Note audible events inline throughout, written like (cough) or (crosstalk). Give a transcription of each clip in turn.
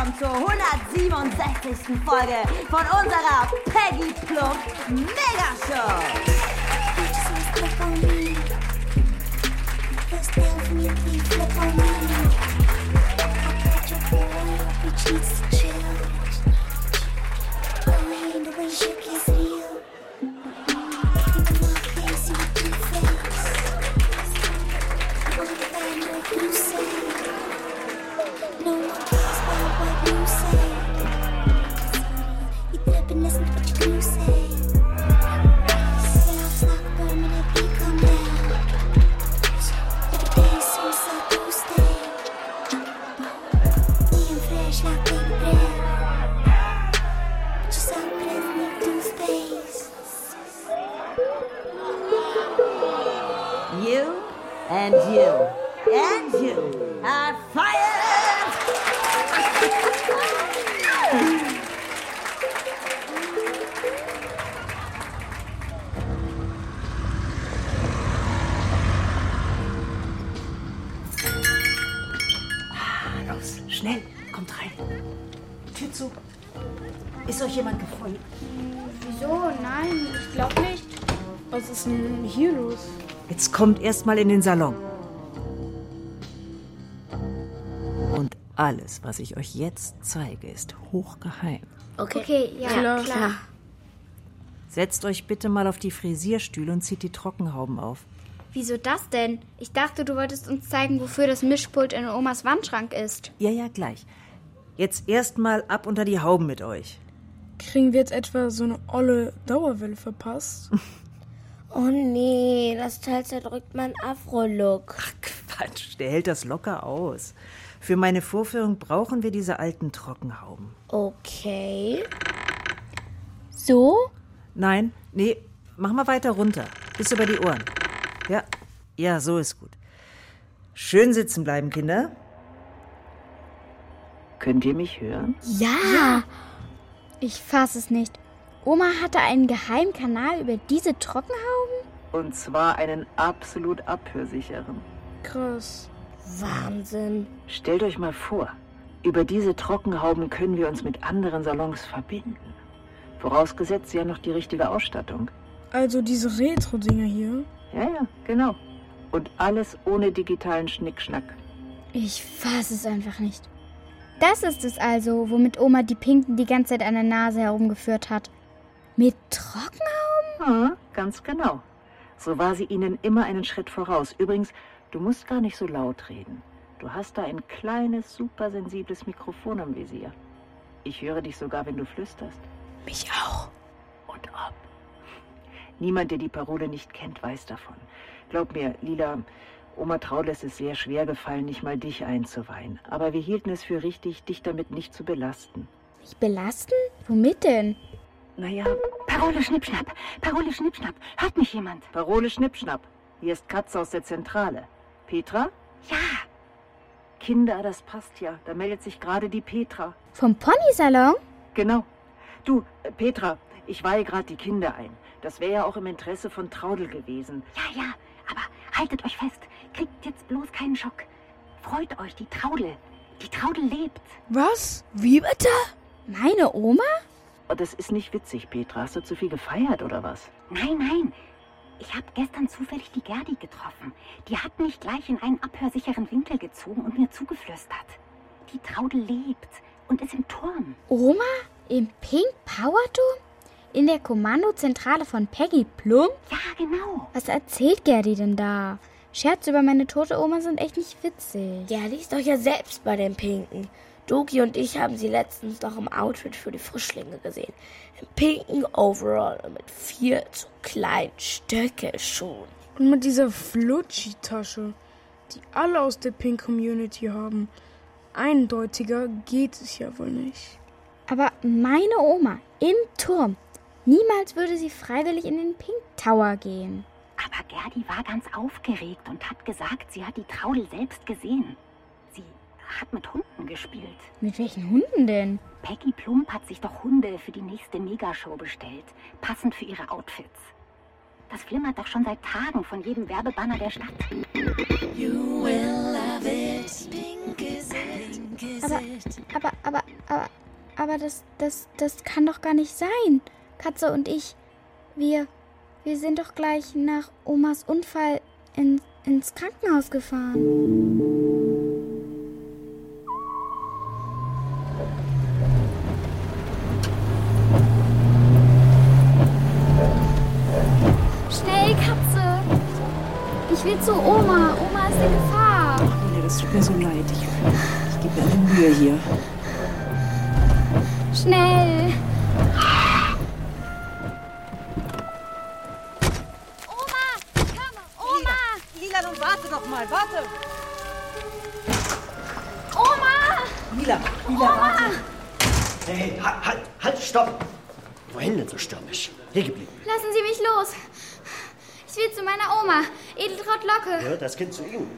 Willkommen zur 167. Folge von unserer Peggy Plum Mega Show. You and you and you are fired. Los, schnell, kommt rein. Tür zu. Ist euch jemand gefolgt? Wieso? Nein, ich glaube nicht. Was ist denn hier los? Jetzt kommt erstmal in den Salon. Und alles, was ich euch jetzt zeige, ist hochgeheim. Okay, ja, Klar. klar. Setzt euch bitte mal auf die Frisierstühle und zieht die Trockenhauben auf. Wieso das denn? Ich dachte, du wolltest uns zeigen, wofür das Mischpult in Omas Wandschrank ist. Ja, ja, gleich. Jetzt erstmal ab unter die Hauben mit euch. Kriegen wir jetzt etwa so eine olle Dauerwelle verpasst? (laughs) Oh nee, das Teil zerdrückt mein Afro-Look. Quatsch, der hält das locker aus. Für meine Vorführung brauchen wir diese alten Trockenhauben. Okay. So? Nein, nee, mach mal weiter runter. Bis über die Ohren. Ja, ja, so ist gut. Schön sitzen bleiben, Kinder. Könnt ihr mich hören? Ja. Ich fass es nicht. Oma hatte einen geheimen Kanal über diese Trockenhauben? Und zwar einen absolut abhörsicheren. Krass. Wahnsinn. Stellt euch mal vor, über diese Trockenhauben können wir uns mit anderen Salons verbinden. Vorausgesetzt, sie haben noch die richtige Ausstattung. Also diese Retro-Dinger hier. Ja, ja, genau. Und alles ohne digitalen Schnickschnack. Ich fass es einfach nicht. Das ist es also, womit Oma die Pinken die ganze Zeit an der Nase herumgeführt hat. Mit Trockenhauben? Ja, ganz genau. So war sie ihnen immer einen Schritt voraus. Übrigens, du musst gar nicht so laut reden. Du hast da ein kleines, supersensibles Mikrofon am Visier. Ich höre dich sogar, wenn du flüsterst. Mich auch. Und ob. Niemand, der die Parole nicht kennt, weiß davon. Glaub mir, Lila, Oma Traul ist es sehr schwer gefallen, nicht mal dich einzuweihen. Aber wir hielten es für richtig, dich damit nicht zu belasten. Mich belasten? Womit denn? Naja, Parole Schnippschnapp. Parole Schnippschnapp. Hört mich jemand? Parole Schnippschnapp. Hier ist Katze aus der Zentrale. Petra? Ja. Kinder, das passt ja. Da meldet sich gerade die Petra. Vom Ponysalon? Genau. Du, äh, Petra, ich weihe gerade die Kinder ein. Das wäre ja auch im Interesse von Traudel gewesen. Ja, ja. Aber haltet euch fest. Kriegt jetzt bloß keinen Schock. Freut euch, die Traudel. Die Traudel lebt. Was? Wie bitte? Meine Oma? Oh, das ist nicht witzig, Petra. Hast du zu viel gefeiert oder was? Nein, nein. Ich habe gestern zufällig die Gerdi getroffen. Die hat mich gleich in einen abhörsicheren Winkel gezogen und mir zugeflüstert. Die Traudel lebt und ist im Turm. Oma? Im Pink Power Dome? In der Kommandozentrale von Peggy Plum? Ja, genau. Was erzählt Gerdi denn da? Scherze über meine tote Oma sind echt nicht witzig. Ja, die ist doch ja selbst bei den Pinken. Doki und ich haben sie letztens noch im Outfit für die Frischlinge gesehen. Im pinken Overall und mit vier zu kleinen Stöckelschuhen. Und mit dieser Flutschi-Tasche, die alle aus der Pink Community haben. Eindeutiger geht es ja wohl nicht. Aber meine Oma im Turm. Niemals würde sie freiwillig in den Pink Tower gehen. Aber Gerdi war ganz aufgeregt und hat gesagt, sie hat die Traudel selbst gesehen. Hat mit Hunden gespielt. Mit welchen Hunden denn? Peggy Plump hat sich doch Hunde für die nächste Megashow bestellt, passend für ihre Outfits. Das flimmert doch schon seit Tagen von jedem Werbebanner der Stadt. You will love it. Pink is it. Pink is Aber, it. aber, aber, aber, aber das, das, das kann doch gar nicht sein. Katze und ich, wir, wir sind doch gleich nach Omas Unfall in, ins Krankenhaus gefahren. Ich will zu Oma. Oma ist in Gefahr. Lila, das tut mir so leid. Ich, ich gebe mir alle Mühe hier. Schnell! Lila, nun warte doch mal, warte. Oma! Lila, Lila, warte. Hey, halt, halt, halt, stopp! Wohin denn so stürmisch? Hier geblieben. Lassen Sie mich los. Ich will zu meiner Oma, Edeltraut Locke. Ja, das Kind zu Ihnen.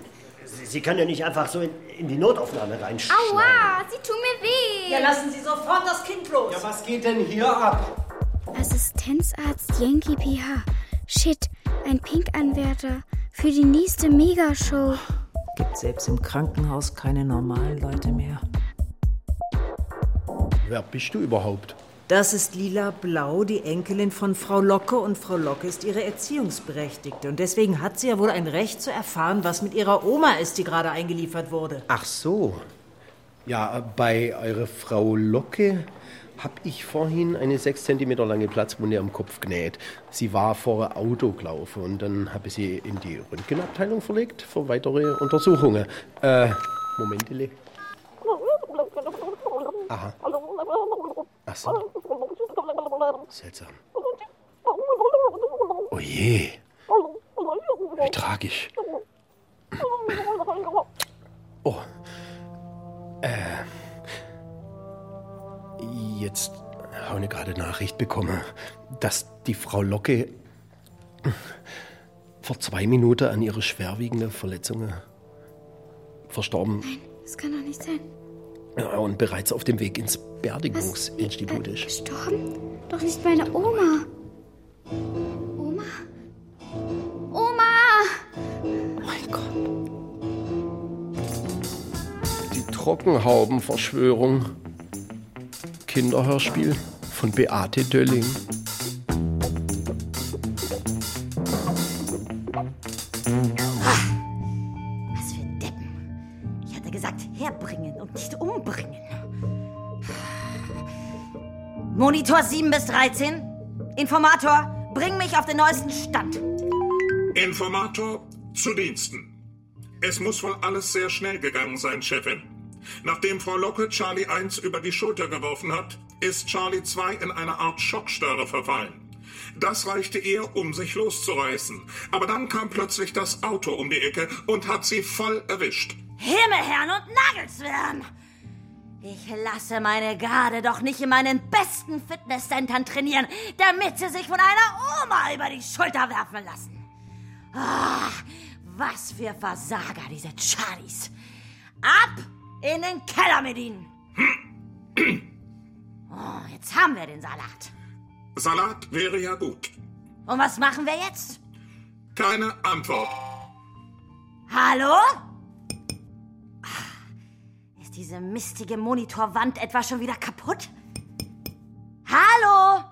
Sie, Sie können ja nicht einfach so in, in die Notaufnahme reinschneiden. Aua, Sie tun mir weh. Ja, lassen Sie sofort das Kind los. Ja, was geht denn hier ab? Assistenzarzt Yankee PH. Shit, ein Pink-Anwärter für die nächste Megashow. Gibt selbst im Krankenhaus keine normalen Leute mehr. Wer bist du überhaupt? Das ist Lila Blau, die Enkelin von Frau Locke und Frau Locke ist ihre Erziehungsberechtigte. Und deswegen hat sie ja wohl ein Recht zu erfahren, was mit ihrer Oma ist, die gerade eingeliefert wurde. Ach so. Ja, bei eurer Frau Locke habe ich vorhin eine sechs Zentimeter lange Platzwunde am Kopf genäht. Sie war vor Auto gelaufen und dann habe ich sie in die Röntgenabteilung verlegt für weitere Untersuchungen. Äh, Momentele. Aha. Ach so. Seltsam. Oh je. Wie tragisch. Oh. Äh. Jetzt habe ich gerade Nachricht bekommen, dass die Frau Locke vor zwei Minuten an ihre schwerwiegenden Verletzungen verstorben Das kann doch nicht sein. Und bereits auf dem Weg ins Beerdigungsinstitut ist. Gestorben? Doch nicht meine Oma. Oma? Oma! Mein Gott. Die Trockenhaubenverschwörung. Kinderhörspiel von Beate Dölling. Monitor 7 bis 13. Informator, bring mich auf den neuesten Stand. Informator zu Diensten. Es muss wohl alles sehr schnell gegangen sein, Chefin. Nachdem Frau Locke Charlie 1 über die Schulter geworfen hat, ist Charlie 2 in eine Art Schockstarre verfallen. Das reichte ihr, um sich loszureißen. Aber dann kam plötzlich das Auto um die Ecke und hat sie voll erwischt. Himmelherrn und Nagelswärm! Ich lasse meine Garde doch nicht in meinen besten Fitnesscentern trainieren, damit sie sich von einer Oma über die Schulter werfen lassen. Ah, was für Versager, diese Charlies. Ab in den Keller mit (clears throat) ihnen. Oh, jetzt haben wir den Salat. Salat wäre ja gut. Und was machen wir jetzt? Keine Antwort. Hallo? Ist diese mistige Monitorwand etwa schon wieder kaputt? Hallo?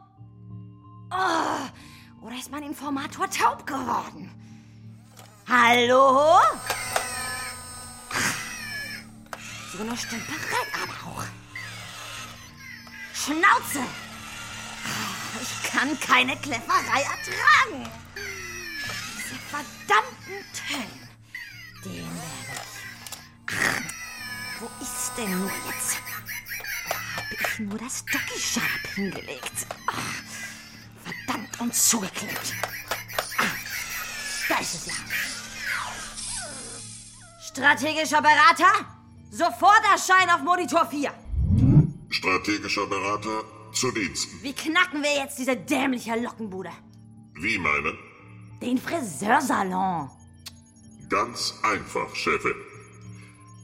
Oh, oder ist mein Informator taub geworden? Hallo? So eine Stümperei aber auch. Schnauze! Ich kann keine Kläfferei ertragen. Diese verdammten Tönen. Wo ist denn nur jetzt nur das Ducky Sharp hingelegt. Ah, verdammt und zugeklebt. Ah, da ist es ja. Strategischer Berater, sofort erscheinen auf Monitor 4. Strategischer Berater zu Diensten. Wie knacken wir jetzt diese dämliche Lockenbude? Wie meinen? Den Friseursalon. Ganz einfach, Chefin.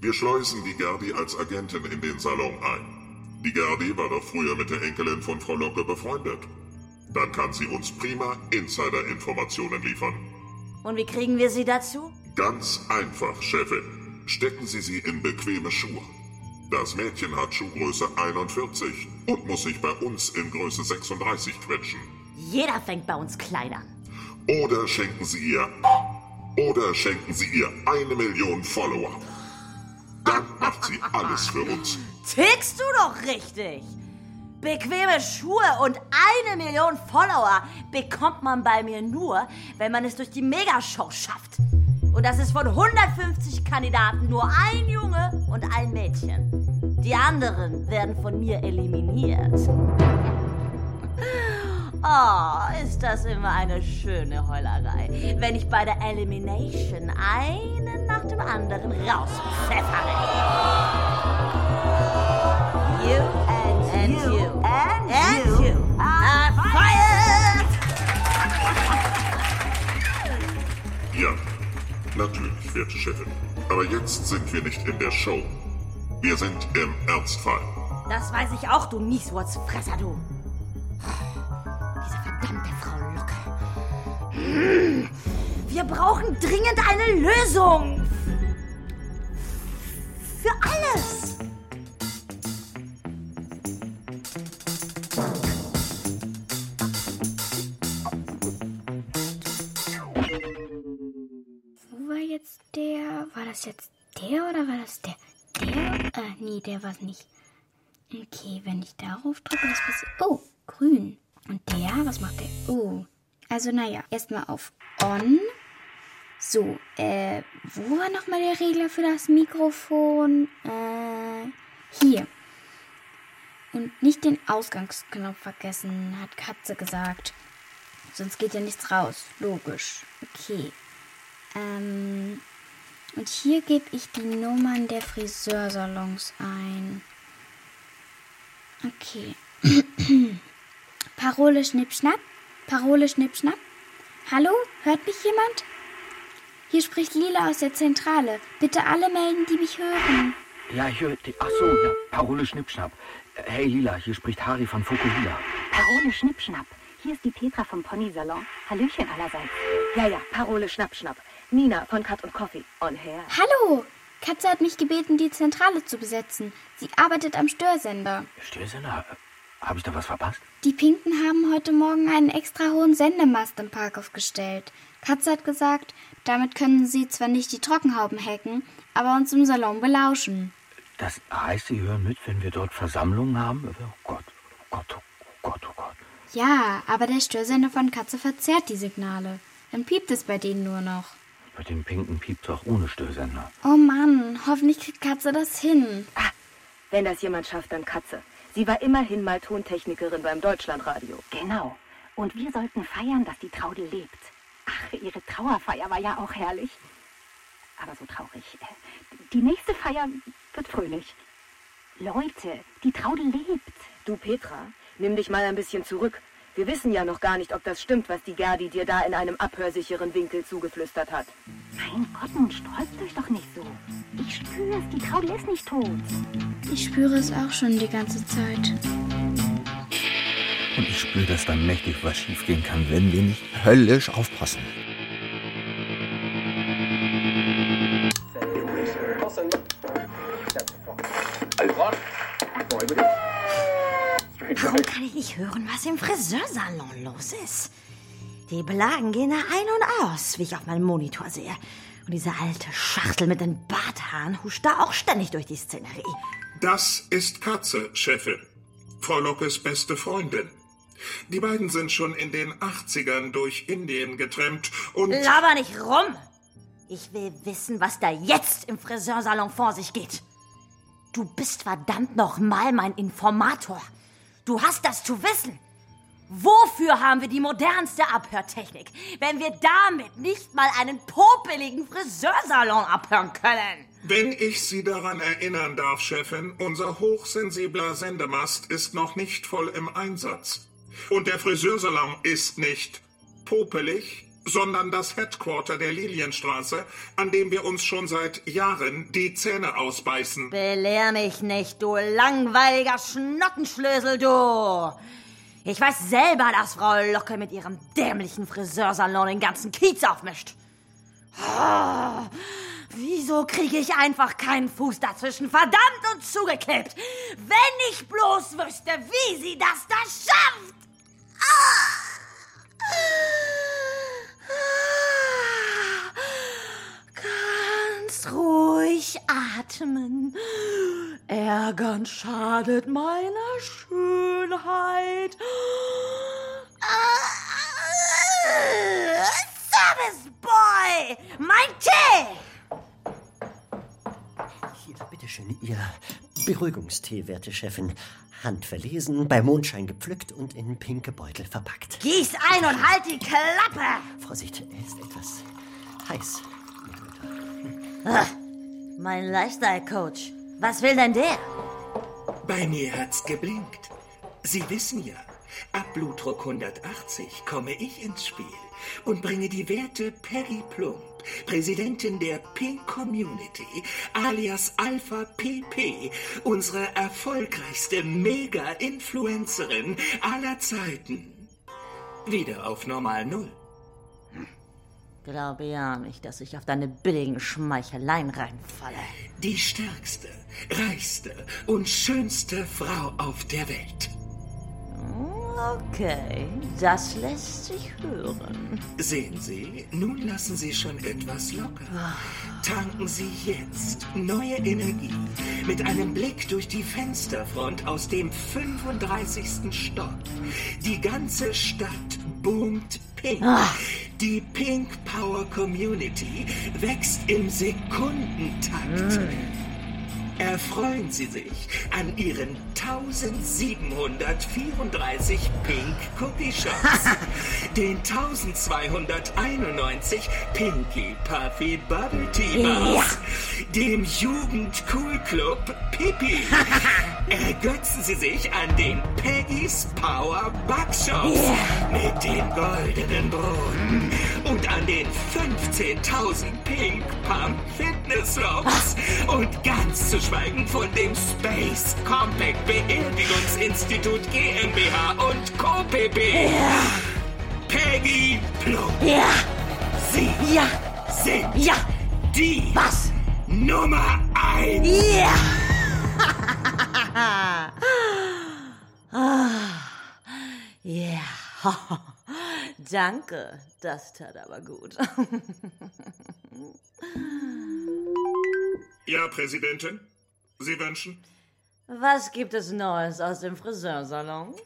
Wir schleusen die Gerdi als Agentin in den Salon ein. Die Gerdi war doch früher mit der Enkelin von Frau Locke befreundet. Dann kann sie uns prima Insider-Informationen liefern. Und wie kriegen wir sie dazu? Ganz einfach, Chefin. Stecken Sie sie in bequeme Schuhe. Das Mädchen hat Schuhgröße 41 und muss sich bei uns in Größe 36 quetschen. Jeder fängt bei uns klein an. Oder schenken Sie ihr. Oder schenken Sie ihr eine Million Follower. Dann macht sie alles für uns. Tickst du doch richtig. Bequeme Schuhe und eine Million Follower bekommt man bei mir nur, wenn man es durch die Megashow schafft. Und das ist von 150 Kandidaten nur ein Junge und ein Mädchen. Die anderen werden von mir eliminiert. Oh, ist das immer eine schöne Heulerei, wenn ich bei der Elimination einen nach dem anderen rauspfeffere. You and, and you, and, and you are fired! Ja, natürlich, werte Chefin. Aber jetzt sind wir nicht in der Show. Wir sind im Ernstfall. Das weiß ich auch, du Nieswurzfresser, du. Verdammte Frau Locke. Hm, Wir brauchen dringend eine Lösung. Für alles. Wo war jetzt der? War das jetzt der oder war das der? Der? Äh, nee, der war es nicht. Okay, wenn ich darauf drücke, was passiert? Oh, grün. Und der, was macht der? Oh. Also, naja, erstmal auf On. So, äh, wo war nochmal der Regler für das Mikrofon? Äh, hier. Und nicht den Ausgangsknopf vergessen, hat Katze gesagt. Sonst geht ja nichts raus. Logisch. Okay. Ähm, und hier gebe ich die Nummern der Friseursalons ein. Okay. (clears throat) Parole Schnippschnapp. Parole Schnippschnapp. Hallo? Hört mich jemand? Hier spricht Lila aus der Zentrale. Bitte alle melden, die mich hören. Ja, ich höre. Ach so, ja, Parole Schnippschnapp. Hey Lila, hier spricht Harry von Fukuhila. Parole Schnippschnapp. Hier ist die Petra vom Ponysalon. Hallöchen allerseits. Ja, ja, Parole Schnapp, Schnapp. Nina von Cut und Coffee. On Hair. Hallo! Katze hat mich gebeten, die Zentrale zu besetzen. Sie arbeitet am Störsender. Störsender? Habe ich da was verpasst? Die Pinken haben heute Morgen einen extra hohen Sendemast im Park aufgestellt. Katze hat gesagt, damit können sie zwar nicht die Trockenhauben hacken, aber uns im Salon belauschen. Das heißt, Sie hören mit, wenn wir dort Versammlungen haben? Oh Gott, oh Gott, oh Gott, oh Gott. Ja, aber der Störsender von Katze verzerrt die Signale. Dann piept es bei denen nur noch. Bei den Pinken piept auch ohne Störsender. Oh Mann, hoffentlich kriegt Katze das hin. Wenn das jemand schafft, dann Katze. Sie war immerhin mal Tontechnikerin beim Deutschlandradio. Genau. Und wir sollten feiern, dass die Traudel lebt. Ach, ihre Trauerfeier war ja auch herrlich. Aber so traurig. Äh, Die nächste Feier wird fröhlich. Leute, die Traudel lebt. Du, Petra, nimm dich mal ein bisschen zurück. Wir wissen ja noch gar nicht, ob das stimmt, was die Gerdi dir da in einem abhörsicheren Winkel zugeflüstert hat. Mein Gott, nun sträubt euch doch nicht so. Ich spüre es, die Traudel ist nicht tot. Ich spüre es auch schon die ganze Zeit. Und ich spüre, dass da mächtig was schiefgehen kann, wenn wir nicht höllisch aufpassen. Warum kann ich nicht hören, was im Friseursalon los ist? Die Belagen gehen da ein und aus, wie ich auf meinem Monitor sehe. Und diese alte Schachtel mit den Barthaaren huscht da auch ständig durch die Szenerie. Das ist Katze, Chefin. Frau Lockes beste Freundin. Die beiden sind schon in den 80ern durch Indien getrennt und... Laber nicht rum! Ich will wissen, was da jetzt im Friseursalon vor sich geht. Du bist verdammt nochmal mein Informator. Du hast das zu wissen. Wofür haben wir die modernste Abhörtechnik, wenn wir damit nicht mal einen popeligen Friseursalon abhören können? Wenn ich Sie daran erinnern darf, Chefin, unser hochsensibler Sendemast ist noch nicht voll im Einsatz. Und der Friseursalon ist nicht popelig, sondern das Headquarter der Lilienstraße, an dem wir uns schon seit Jahren die Zähne ausbeißen. Belehr mich nicht, du langweiliger Schnottenschlösel, du! Ich weiß selber, dass Frau Locke mit ihrem dämlichen Friseursalon den ganzen Kiez aufmischt. Oh, wieso kriege ich einfach keinen Fuß dazwischen? Verdammt und zugeklebt! Wenn ich bloß wüsste, wie sie das da schafft! Ah! Ganz ruhig atmen. Ärgern schadet meiner Schönheit. Service Boy! Mein Tee! Hier, bitteschön, Ihr Beruhigungstee, werte Chefin. Handverlesen, bei Mondschein gepflückt und in pinke Beutel verpackt. Gieß ein und halt die Klappe! Vorsicht, er ist etwas heiß. Ah, mein Lifestyle-Coach. Was will denn der? Bei mir hat's geblinkt. Sie wissen ja, ab Blutdruck 180 komme ich ins Spiel und bringe die Werte Peggy Plump, Präsidentin der Pink Community, alias Alpha PP, unsere erfolgreichste Mega-Influencerin aller Zeiten, wieder auf normal Null. Glaube ja nicht, dass ich auf deine billigen Schmeicheleien reinfalle. Die stärkste, reichste und schönste Frau auf der Welt. Okay, das lässt sich hören. Sehen Sie, nun lassen Sie schon etwas locker. Tanken Sie jetzt neue Energie mit einem Blick durch die Fensterfront aus dem 35. Stock. Die ganze Stadt boomt pink. Die Pink Power Community wächst im Sekundentakt. Erfreuen Sie sich an Ihren 1734 Pink Cookie Shops, (laughs) den 1291 Pinky Puffy Bubble Tea Bars, dem Jugend Cool Club Pipi. (laughs) Ergötzen Sie sich an den Peggy's Power Backshops mit den goldenen Brunnen und an den 15.000 Pink Pump Fitness Ropes und ganz zu schweigen von dem Space Compact Beerdigungsinstitut GmbH und Co. pp. Peggy Plum. Ja. Sie ja. sind ja. die Was? Nummer eins. Ja. (laughs) ah. Ja. (laughs) Danke, das tat aber gut. Ja, Präsidentin? Sie wünschen? Was gibt es Neues aus dem Friseursalon?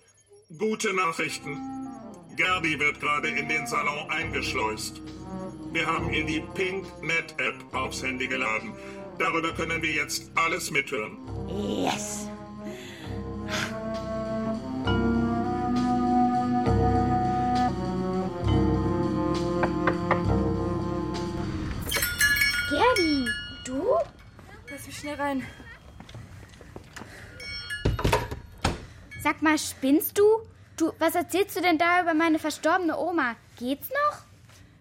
Gute Nachrichten. Gerdi wird gerade in den Salon eingeschleust. Wir haben ihr die PinkNet-App aufs Handy geladen. Darüber können wir jetzt alles mithören. Yes. Gerdi, du? Lass mich schnell rein. Sag mal, spinnst du? Du, was erzählst du denn da über meine verstorbene Oma? Geht's noch?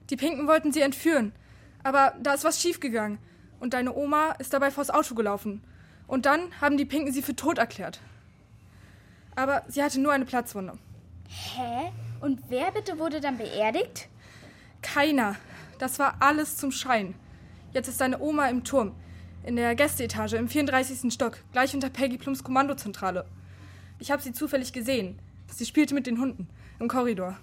Die Pinken wollten sie entführen. Aber da ist was schiefgegangen. Und deine Oma ist dabei vors Auto gelaufen. Und dann haben die Pinken sie für tot erklärt. Aber sie hatte nur eine Platzwunde. Hä? Und wer bitte wurde dann beerdigt? Keiner. Das war alles zum Schein. Jetzt ist deine Oma im Turm. In der Gästeetage im 34. Stock, gleich unter Peggy Plums Kommandozentrale. Ich habe sie zufällig gesehen. Sie spielte mit den Hunden im Korridor.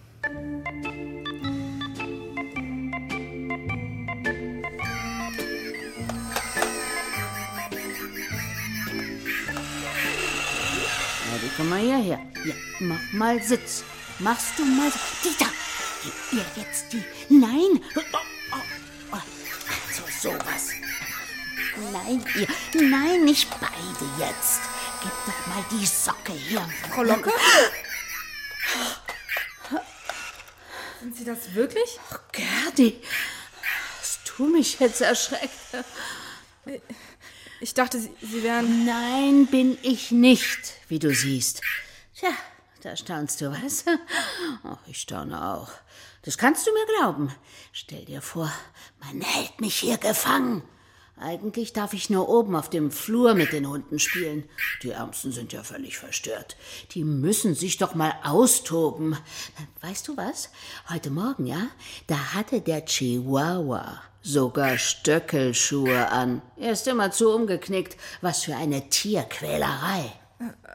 Also komm mal hierher. Ja, mach mal Sitz. Machst du mal Sitz. Dieter, ihr jetzt die. Nein! Oh, oh, oh. Also sowas. Nein, ihr. Nein, nicht beide jetzt. Gib doch mal die Socke her. Frau Locke? Sind Sie das wirklich? Ach, Gerdi, hast du mich jetzt erschreckt? Ich dachte, Sie, Sie wären... Nein, bin ich nicht, wie du siehst. Tja, da staunst du, was? Ach, ich staune auch. Das kannst du mir glauben. Stell dir vor, man hält mich hier gefangen. Eigentlich darf ich nur oben auf dem Flur mit den Hunden spielen. Die Ärmsten sind ja völlig verstört. Die müssen sich doch mal austoben. Weißt du was? Heute Morgen, ja, da hatte der Chihuahua sogar Stöckelschuhe an. Er ist immer zu umgeknickt. Was für eine Tierquälerei.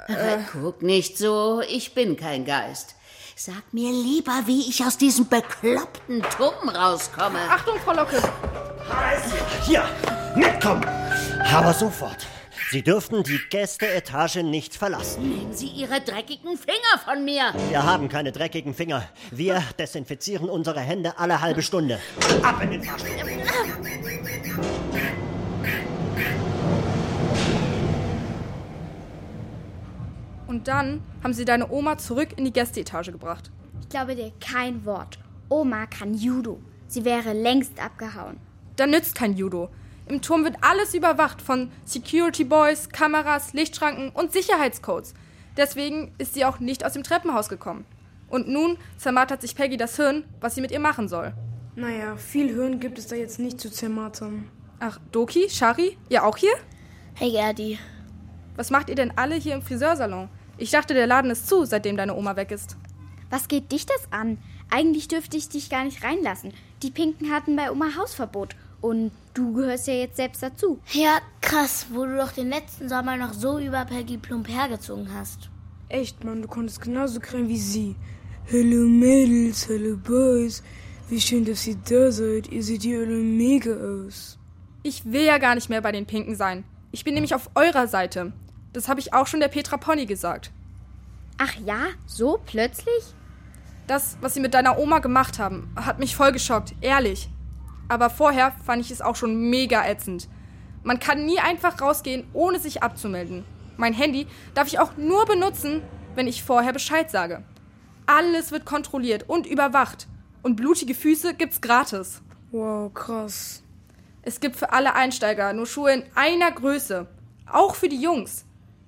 Äh. Guck nicht so, ich bin kein Geist. Sag mir lieber, wie ich aus diesem bekloppten Turm rauskomme. Achtung, Frau Locke! Hier, mitkommen! Aber sofort. Sie dürften die Gästeetage nicht verlassen. Nehmen Sie Ihre dreckigen Finger von mir! Wir haben keine dreckigen Finger. Wir desinfizieren unsere Hände alle halbe Stunde. Ab in den Fahrstuhl. Und dann haben Sie deine Oma zurück in die Gästeetage gebracht. Ich glaube dir kein Wort. Oma kann Judo. Sie wäre längst abgehauen. Da nützt kein Judo. Im Turm wird alles überwacht von Security Boys, Kameras, Lichtschranken und Sicherheitscodes. Deswegen ist sie auch nicht aus dem Treppenhaus gekommen. Und nun zermartert sich Peggy das Hirn, was sie mit ihr machen soll. Naja, viel Hirn gibt es da jetzt nicht zu zermartern. Ach, Doki, Shari, ihr auch hier? Hey Gerdi. Was macht ihr denn alle hier im Friseursalon? Ich dachte, der Laden ist zu, seitdem deine Oma weg ist. Was geht dich das an? Eigentlich dürfte ich dich gar nicht reinlassen. Die Pinken hatten bei Oma Hausverbot. Und du gehörst ja jetzt selbst dazu. Ja, krass, wo du doch den letzten Sommer noch so über Peggy Plump hergezogen hast. Echt, Mann, du konntest genauso krähen wie sie. Hallo Mädels, hallo Boys. Wie schön, dass ihr da seid. Ihr seht hier alle mega aus. Ich will ja gar nicht mehr bei den Pinken sein. Ich bin nämlich auf eurer Seite. Das habe ich auch schon der Petra Pony gesagt. Ach ja, so plötzlich? Das, was sie mit deiner Oma gemacht haben, hat mich voll geschockt, ehrlich. Aber vorher fand ich es auch schon mega ätzend. Man kann nie einfach rausgehen, ohne sich abzumelden. Mein Handy darf ich auch nur benutzen, wenn ich vorher Bescheid sage. Alles wird kontrolliert und überwacht. Und blutige Füße gibt's gratis. Wow, krass. Es gibt für alle Einsteiger nur Schuhe in einer Größe. Auch für die Jungs.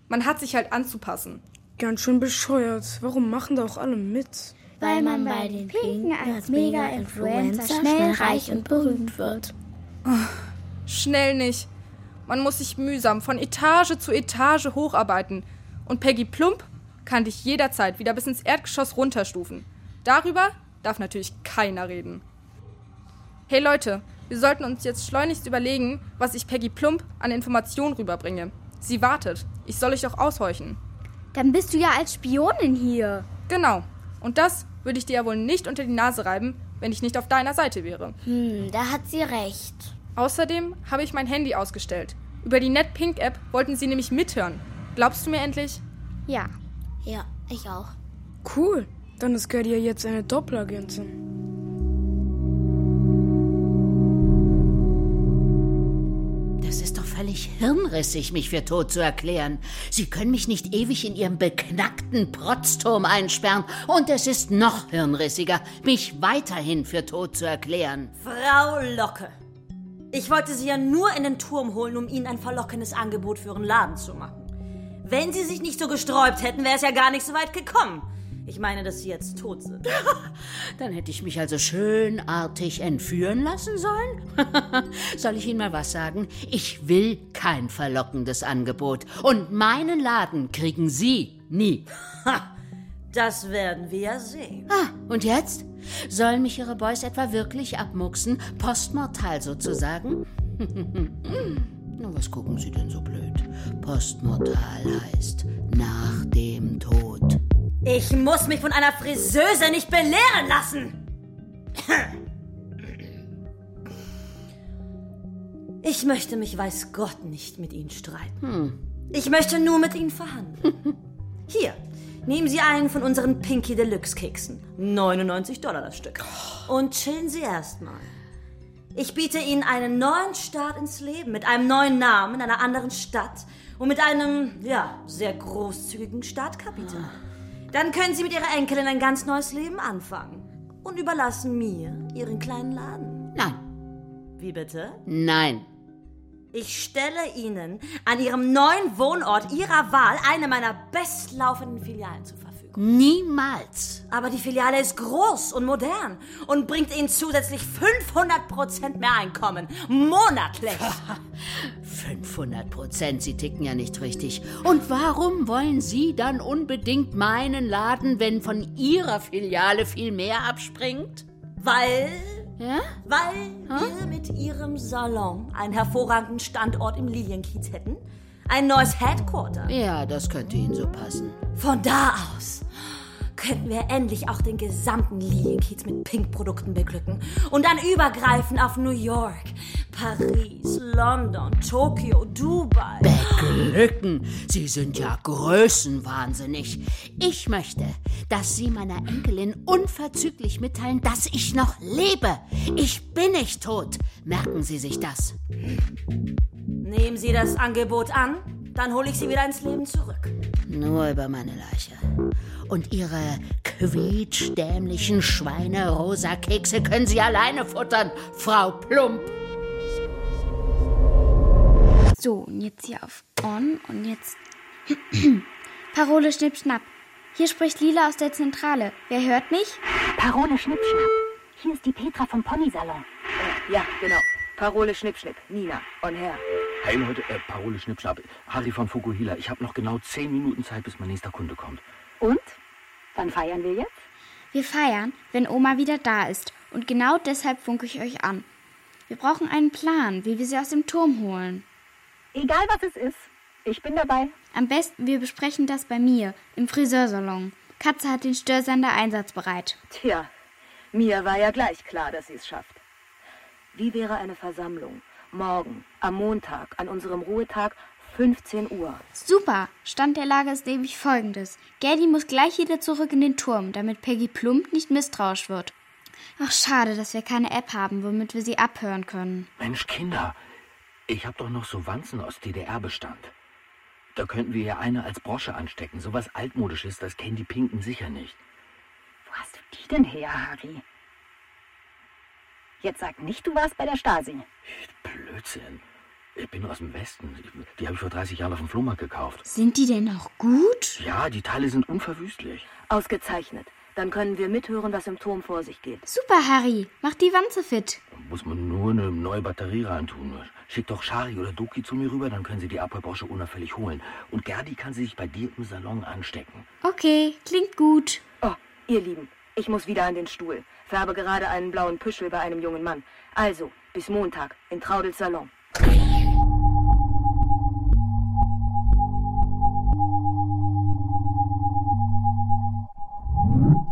Man hat sich halt anzupassen. Ganz schön bescheuert. Warum machen da auch alle mit? Weil man bei den Pinken als Mega-Influencer schnell reich und berühmt wird. Schnell nicht. Man muss sich mühsam von Etage zu Etage hocharbeiten. Und Peggy Plump kann dich jederzeit wieder bis ins Erdgeschoss runterstufen. Darüber darf natürlich keiner reden. Hey Leute, wir sollten uns jetzt schleunigst überlegen, was ich Peggy Plump an Informationen rüberbringe. Sie wartet. Ich soll euch doch aushorchen. Dann bist du ja als Spionin hier. Genau. Und das würde ich dir ja wohl nicht unter die Nase reiben, wenn ich nicht auf deiner Seite wäre. Hm, da hat sie recht. Außerdem habe ich mein Handy ausgestellt. Über die NetPink-App wollten sie nämlich mithören. Glaubst du mir endlich? Ja. Ja, ich auch. Cool. Dann ist Gerdi ja jetzt eine Doppelagentin. Hirnrissig, mich für tot zu erklären. Sie können mich nicht ewig in Ihrem beknackten Protzturm einsperren. Und es ist noch hirnrissiger, mich weiterhin für tot zu erklären. Frau Locke, ich wollte Sie ja nur in den Turm holen, um Ihnen ein verlockendes Angebot für Ihren Laden zu machen. Wenn Sie sich nicht so gesträubt hätten, wäre es ja gar nicht so weit gekommen. Ich meine, dass Sie jetzt tot sind. (laughs) Dann hätte ich mich also schönartig entführen lassen sollen? (laughs) Soll ich Ihnen mal was sagen? Ich will kein verlockendes Angebot. Und meinen Laden kriegen Sie nie. (laughs) Das werden wir ja sehen. Ah, und jetzt? Sollen mich Ihre Boys etwa wirklich abmuxen? Postmortal sozusagen? Na, was gucken Sie denn so blöd? Postmortal heißt nach dem Tod. Ich muss mich von einer Friseuse nicht belehren lassen. Ich möchte mich, weiß Gott, nicht mit Ihnen streiten. Hm. Ich möchte nur mit Ihnen verhandeln. (laughs) Hier, nehmen Sie einen von unseren Pinky Deluxe Keksen. 99 Dollar das Stück. Und chillen Sie erstmal. Ich biete Ihnen einen neuen Start ins Leben mit einem neuen Namen in einer anderen Stadt und mit einem, ja, sehr großzügigen Startkapital. Dann können Sie mit Ihrer Enkelin ein ganz neues Leben anfangen und überlassen mir Ihren kleinen Laden. Nein. Wie bitte? Nein. Ich stelle Ihnen an Ihrem neuen Wohnort Ihrer Wahl eine meiner bestlaufenden Filialen zur Verfügung. Niemals. Aber die Filiale ist groß und modern und bringt Ihnen zusätzlich 500% mehr Einkommen. Monatlich. 500 Prozent, Sie ticken ja nicht richtig. Und warum wollen Sie dann unbedingt meinen Laden, wenn von Ihrer Filiale viel mehr abspringt? Weil. Ja? Weil wir mit Ihrem Salon einen hervorragenden Standort im Lilienkiez hätten. Ein neues Headquarter. Ja, das könnte Ihnen so passen. Von da aus könnten wir endlich auch den gesamten Lilienkiez mit Pink-Produkten beglücken und dann übergreifen auf New York, Paris, London, Tokio, Dubai. Beglücken? Sie sind ja größenwahnsinnig. Ich möchte, dass Sie meiner Enkelin unverzüglich mitteilen, dass ich noch lebe. Ich bin nicht tot. Merken Sie sich das. Nehmen Sie das Angebot an, dann hole ich Sie wieder ins Leben zurück. Nur über meine Leiche. Und Ihre quietschdämlichen Schweine-Rosa-Kekse können Sie alleine futtern, Frau Plump. So, und jetzt hier auf On und jetzt. (clears throat) Parole Schnipp Schnapp. Hier spricht Lila aus der Zentrale. Wer hört mich? Parole Schnippschnapp. Hier ist die Petra vom Ponysalon. Äh, ja, genau. Parole Schnippschnipp. Nina, on her. Hey Leute, äh, Parole Schnippschnapp. Harry von Fukuhila. Ich habe noch genau zehn Minuten Zeit, bis mein nächster Kunde kommt. Und? Wann feiern wir jetzt? Wir feiern, wenn Oma wieder da ist. Und genau deshalb funke ich euch an. Wir brauchen einen Plan, wie wir sie aus dem Turm holen. Egal was es ist. Ich bin dabei. Am besten, wir besprechen das bei mir, im Friseursalon. Katze hat den Störsender einsatzbereit. Tja, mir war ja gleich klar, dass sie es schafft. Wie wäre eine Versammlung? Morgen, am Montag, an unserem Ruhetag, 15 Uhr. Super! Stand der Lage ist nämlich folgendes. Gerdi muss gleich wieder zurück in den Turm, damit Peggy Plump nicht misstrauisch wird. Ach, schade, dass wir keine App haben, womit wir sie abhören können. Mensch, Kinder, ich habe doch noch so Wanzen aus DDR-Bestand. Da könnten wir ja eine als Brosche anstecken. Sowas altmodisches, das kennen die Pinken sicher nicht. Wo hast du die denn her, Harry? Jetzt sag nicht, du warst bei der Stasi. Blödsinn. Ich bin aus dem Westen. Die habe ich vor 30 Jahren auf dem Flohmarkt gekauft. Sind die denn noch gut? Ja, die Teile sind unverwüstlich. Ausgezeichnet. Dann können wir mithören, was im Turm vor sich geht. Super, Harry. Mach die Wanze fit. Muss man nur eine neue Batterie reintun. Schick doch Shari oder Doki zu mir rüber, dann können sie die Abholbrosche unauffällig holen. Und Gerdi kann sie sich bei dir im Salon anstecken. Okay, klingt gut. Oh, ihr Lieben, ich muss wieder an den Stuhl. Färbe gerade einen blauen Püschel bei einem jungen Mann. Also, bis Montag in Traudels Salon.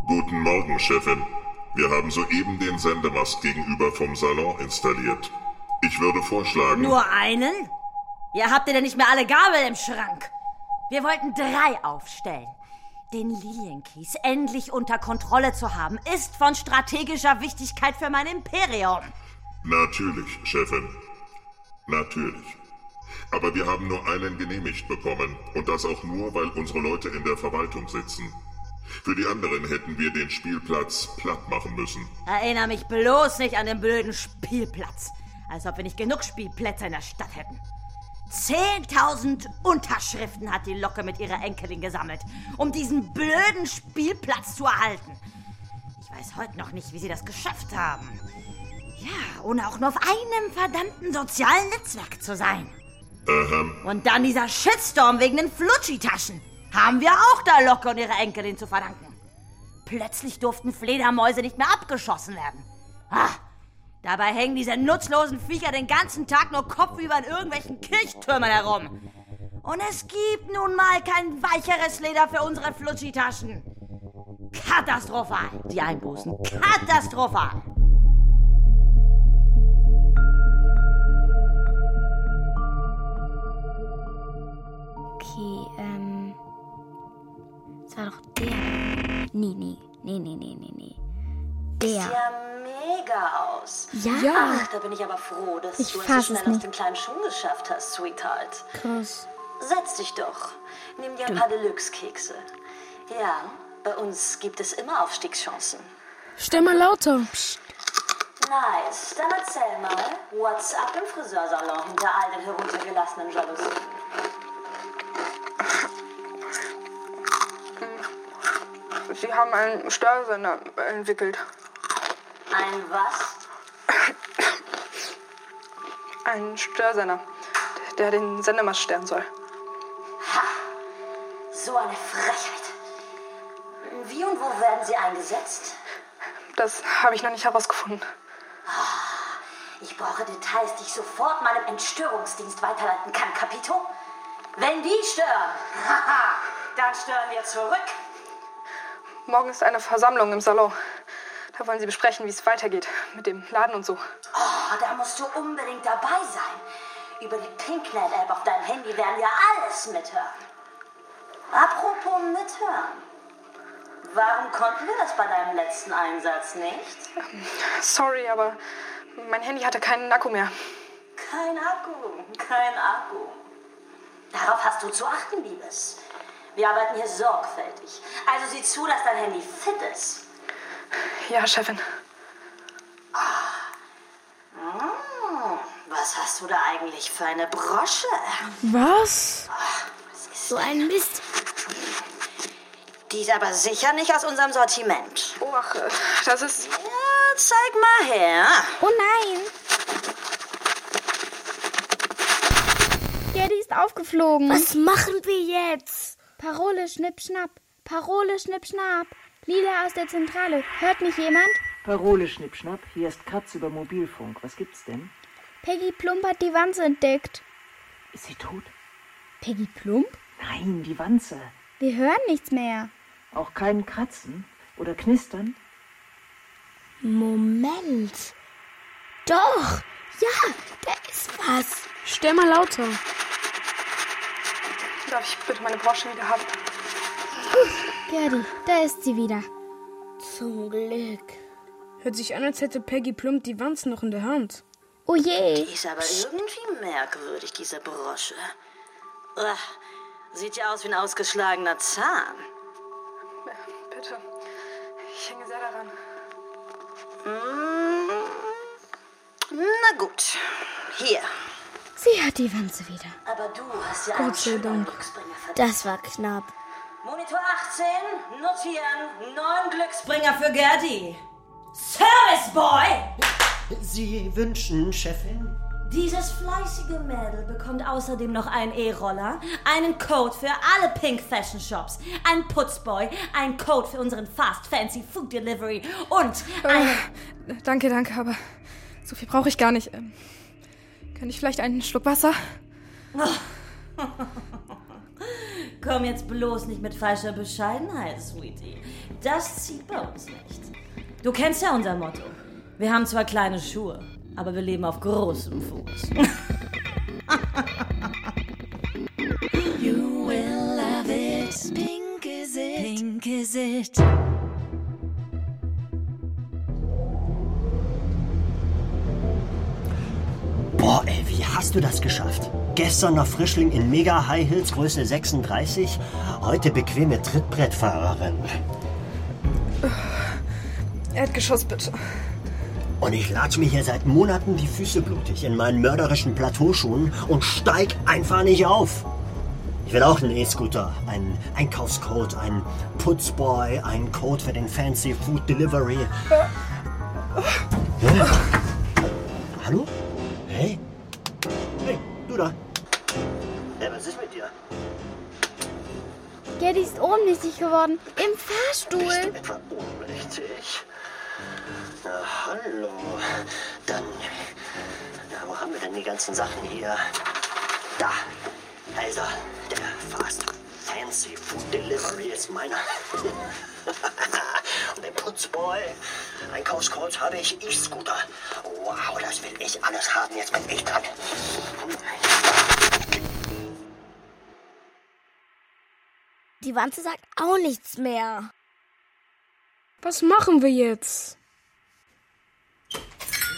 Guten Morgen, Chefin. Wir haben soeben den Sendemast gegenüber vom Salon installiert. Ich würde vorschlagen. Nur einen? Ihr habt ihr denn nicht mehr alle Gabel im Schrank? Wir wollten drei aufstellen. Den Lilienkies endlich unter Kontrolle zu haben, ist von strategischer Wichtigkeit für mein Imperium. Natürlich, Chefin. Natürlich. Aber wir haben nur einen genehmigt bekommen. Und das auch nur, weil unsere Leute in der Verwaltung sitzen. Für die anderen hätten wir den Spielplatz platt machen müssen. Erinner mich bloß nicht an den blöden Spielplatz. Als ob wir nicht genug Spielplätze in der Stadt hätten. 10.000 Unterschriften hat die Locke mit ihrer Enkelin gesammelt, um diesen blöden Spielplatz zu erhalten. Ich weiß heute noch nicht, wie sie das geschafft haben. Ja, ohne auch nur auf einem verdammten sozialen Netzwerk zu sein. Ähm, Und dann dieser Shitstorm wegen den Flutschi-Taschen. Haben wir auch der Locke und ihrer Enkelin zu verdanken. Plötzlich durften Fledermäuse nicht mehr abgeschossen werden. Ah, dabei hängen diese nutzlosen Viecher den ganzen Tag nur kopfüber in irgendwelchen Kirchtürmen herum. Und es gibt nun mal kein weicheres Leder für unsere Flutschi-Taschen. Katastrophal, die Einbußen. Katastrophal. Okay, ähm. Es war doch der. Nee, nee, nee, nee, nee, nee, nee. Der. ja mega aus. Ja. Ja. Ach, da bin ich aber froh, dass Ich du es fass so schnell aus nicht. den kleinen Schuhen geschafft hast, Sweetheart. Krass. Setz dich doch. Nimm dir ein paar Deluxe-Kekse. Ja, bei uns gibt es immer Aufstiegschancen. Stell mal lauter. Nice. Dann erzähl mal, what's up im Friseursalon hinter all den heruntergelassenen Jalousien? Sie haben einen Störsender entwickelt. Ein was? Einen Störsender, der den Sendemast stören soll. So eine Frechheit. Wie und wo werden sie eingesetzt? Das habe ich noch nicht herausgefunden. Ich brauche Details, die ich sofort meinem Entstörungsdienst weiterleiten kann, Capito. Wenn die stören, (laughs) haha, dann stören wir zurück. Morgen ist eine Versammlung im Salon. Da wollen sie besprechen, wie es weitergeht mit dem Laden und so. Oh, da musst du unbedingt dabei sein. Über die Pinknet-App auf deinem Handy werden wir alles mithören. Apropos mithören. Warum konnten wir das bei deinem letzten Einsatz nicht? Sorry, aber mein Handy hatte keinen Akku mehr. Kein Akku, kein Akku. Darauf hast du zu achten, Liebes. Wir arbeiten hier sorgfältig. Also sieh zu, dass dein Handy fit ist. Ja, Chefin. Hm, was hast du da eigentlich für eine Brosche? Was? So ein Mist. Die ist aber sicher nicht aus unserem Sortiment. Oh, ach, äh, das ist. Ja, zeig mal her. Oh nein. Geddy ist aufgeflogen. Was machen wir jetzt? Parole, schnipp, schnapp. Parole, schnipp, schnapp. Lila aus der Zentrale. Hört mich jemand? Parole, Schnippschnapp. Hier ist Katz über Mobilfunk. Was gibt's denn? Peggy Plump hat die Wanze entdeckt. Ist sie tot? Peggy Plump? Nein, die Wanze. Wir hören nichts mehr. Auch kein Kratzen oder Knistern? Moment. Doch. Ja, da ist was. Stell mal lauter. Darf ich bitte meine Brosche wieder haben? Gerdi, da ist sie wieder. Zum Glück. Hört sich an, als hätte Peggy Plump die Wanzen noch in der Hand. Oh je. Die ist aber irgendwie merkwürdig, diese Brosche. Ugh, sieht ja aus wie ein ausgeschlagener Zahn. Bitte. Ich hänge sehr daran. Mm, Na gut, hier. Sie hat die Wanze wieder. Aber du hast ja Gott einen sei Dank. Das war knapp. Monitor 18, notieren, neun Glücksbringer für Gerdi. Service Boy! Sie wünschen, Chefin? Dieses fleißige Mädel bekommt außerdem noch einen E-Roller, einen Code für alle Pink Fashion Shops, einen Putzboy, einen Code für unseren Fast Fancy Food Delivery und eine... Äh, danke, danke, aber so viel brauche ich gar nicht. Ähm, kann ich vielleicht einen Schluck Wasser? (laughs) Komm jetzt bloß nicht mit falscher Bescheidenheit, Sweetie. Das zieht bei uns nicht. Du kennst ja unser Motto. Wir haben zwar kleine Schuhe, aber wir leben auf großem Fuß. (laughs) You will love it. Pink is it. Pink is it. Boah, ey, wie hast du das geschafft? Gestern noch Frischling in Mega High Heels Größe 36, heute bequeme Trittbrettfahrerin. Erdgeschoss, bitte. Und ich latsch mir hier seit Monaten die Füße blutig in meinen mörderischen Plateauschuhen und steig einfach nicht auf. Ich will auch einen E-Scooter, einen Einkaufscode, einen Putzboy, einen Code für den Fancy Food Delivery. Ja. Hallo? Hey? Hey, du da. Hey, was ist mit dir? Gerdi ist ohnmächtig geworden. Im Fahrstuhl. Etwa ohnmächtig? Na, hallo. Dann, na, wo haben wir denn die ganzen Sachen hier? Da. Also, der Fast Fancy Food Delivery ist meiner. (laughs) Und den Putzboy. Einkaufscode habe ich. E-Scooter. Wow, das will ich alles haben. Jetzt bin ich dran. Die Wanze sagt auch nichts mehr. Was machen wir jetzt?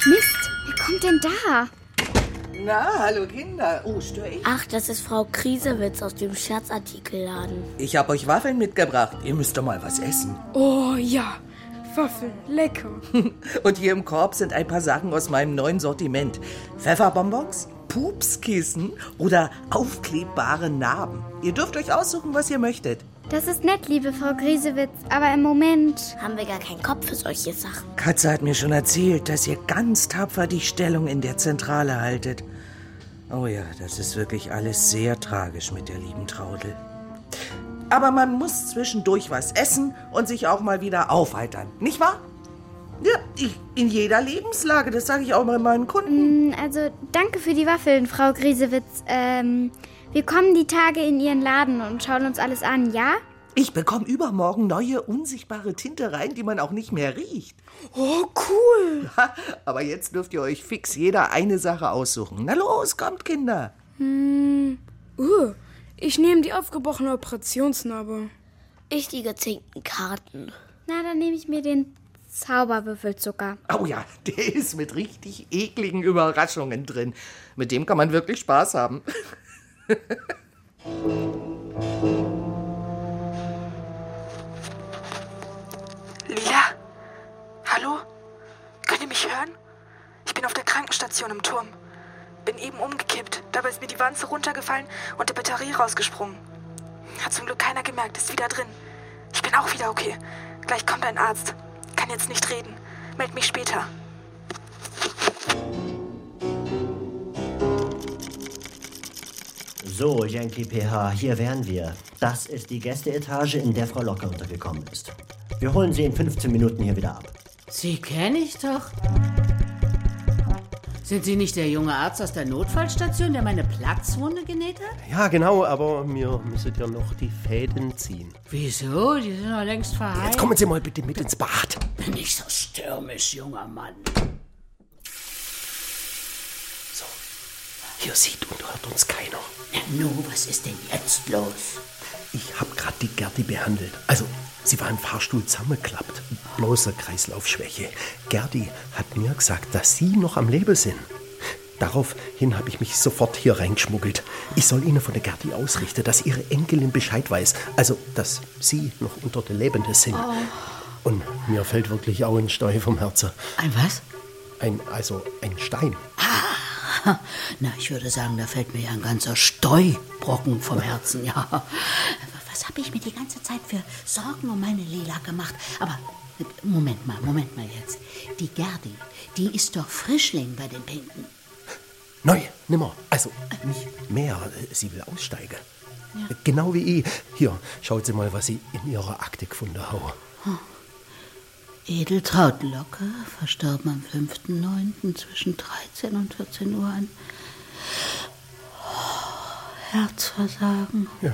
Mist, wer kommt denn da? Na, hallo Kinder. Oh, störe ich? Ach, das ist Frau Krisewitz aus dem Scherzartikelladen. Ich habe euch Waffeln mitgebracht. Ihr müsst doch mal was essen. Oh ja, Waffeln, lecker. (laughs) Und hier im Korb sind ein paar Sachen aus meinem neuen Sortiment. Pfefferbonbons, Pupskissen oder aufklebbare Narben. Ihr dürft euch aussuchen, was ihr möchtet. Das ist nett, liebe Frau Griesewitz, aber im Moment haben wir gar keinen Kopf für solche Sachen. Katze hat mir schon erzählt, dass ihr ganz tapfer die Stellung in der Zentrale haltet. Oh ja, das ist wirklich alles sehr tragisch mit der lieben Traudel. Aber man muss zwischendurch was essen und sich auch mal wieder aufheitern, nicht wahr? Ja, ich, in jeder Lebenslage, das sage ich auch mal meinen Kunden. Mm, Also, danke für die Waffeln, Frau Griesewitz. Ähm, wir kommen die Tage in Ihren Laden und schauen uns alles an, ja? Ich bekomme übermorgen neue, unsichtbare Tinte rein, die man auch nicht mehr riecht. Oh, cool. Aber jetzt dürft ihr euch fix jeder eine Sache aussuchen. Na los, kommt, Kinder. Hm. Uh, ich nehme die aufgebrochene Operationsnarbe. Ich die gezinkten Karten. Na, dann nehme ich mir den Zauberwürfelzucker. Oh ja, der ist mit richtig ekligen Überraschungen drin. Mit dem kann man wirklich Spaß haben. (laughs) der Krankenstation im Turm. Bin eben umgekippt. Dabei ist mir die Wanze runtergefallen und die Batterie rausgesprungen. Hat zum Glück keiner gemerkt, ist wieder drin. Ich bin auch wieder okay. Gleich kommt ein Arzt. Kann jetzt nicht reden. Meld mich später. So, Yankee PH, hier wären wir. Das ist die Gästeetage, in der Frau Locke untergekommen ist. Wir holen sie in 15 Minuten hier wieder ab. Sie kenne ich doch. Sind Sie nicht der junge Arzt aus der Notfallstation, der meine Platzwunde genäht hat? Ja, genau, aber mir müsstet ja noch die Fäden ziehen. Wieso? Die sind doch längst verheilt. Jetzt kommen Sie mal bitte mit ins Bad. Bin nicht so stürmisch, junger Mann. Hier sieht und hört uns keiner. Na nu, was ist denn jetzt los? Ich hab grad die Gerti behandelt. Also, sie war im Fahrstuhl zusammengeklappt. Bloße Kreislaufschwäche. Gerti hat mir gesagt, dass Sie noch am Leben sind. Daraufhin habe ich mich sofort hier reingeschmuggelt. Ich soll Ihnen von der Gerti ausrichten, dass Ihre Enkelin Bescheid weiß. Also, dass Sie noch unter den Lebenden sind. Und mir fällt wirklich auch ein Stein vom Herzen. Ein was? Ein, also ein Stein. (laughs) Na, ich würde sagen, da fällt mir ja ein ganzer Steubrocken vom Herzen, ja. Was habe ich mir die ganze Zeit für Sorgen um meine Lila gemacht? Aber Moment mal, Moment mal jetzt. Die Gerdi, die ist doch Frischling bei den Pinken. Neu, nimmer. Also nicht mehr. Sie will aussteigen. Genau wie ich. Hier, schaut sie mal, was sie in ihrer Akte gefunden habe. Edeltraut Locke, verstorben am 5.9. zwischen 13 und 14 Uhr an Herzversagen. Ja.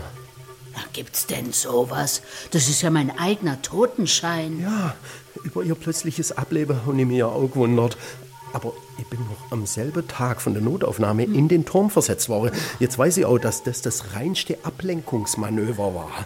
Na, gibt's denn sowas? Das ist ja mein eigener Totenschein. Ja, über ihr plötzliches Ableben habe ich mich ja auch gewundert. Aber ich bin noch am selben Tag von der Notaufnahme in den Turm versetzt worden. Jetzt weiß ich auch, dass das das reinste Ablenkungsmanöver war.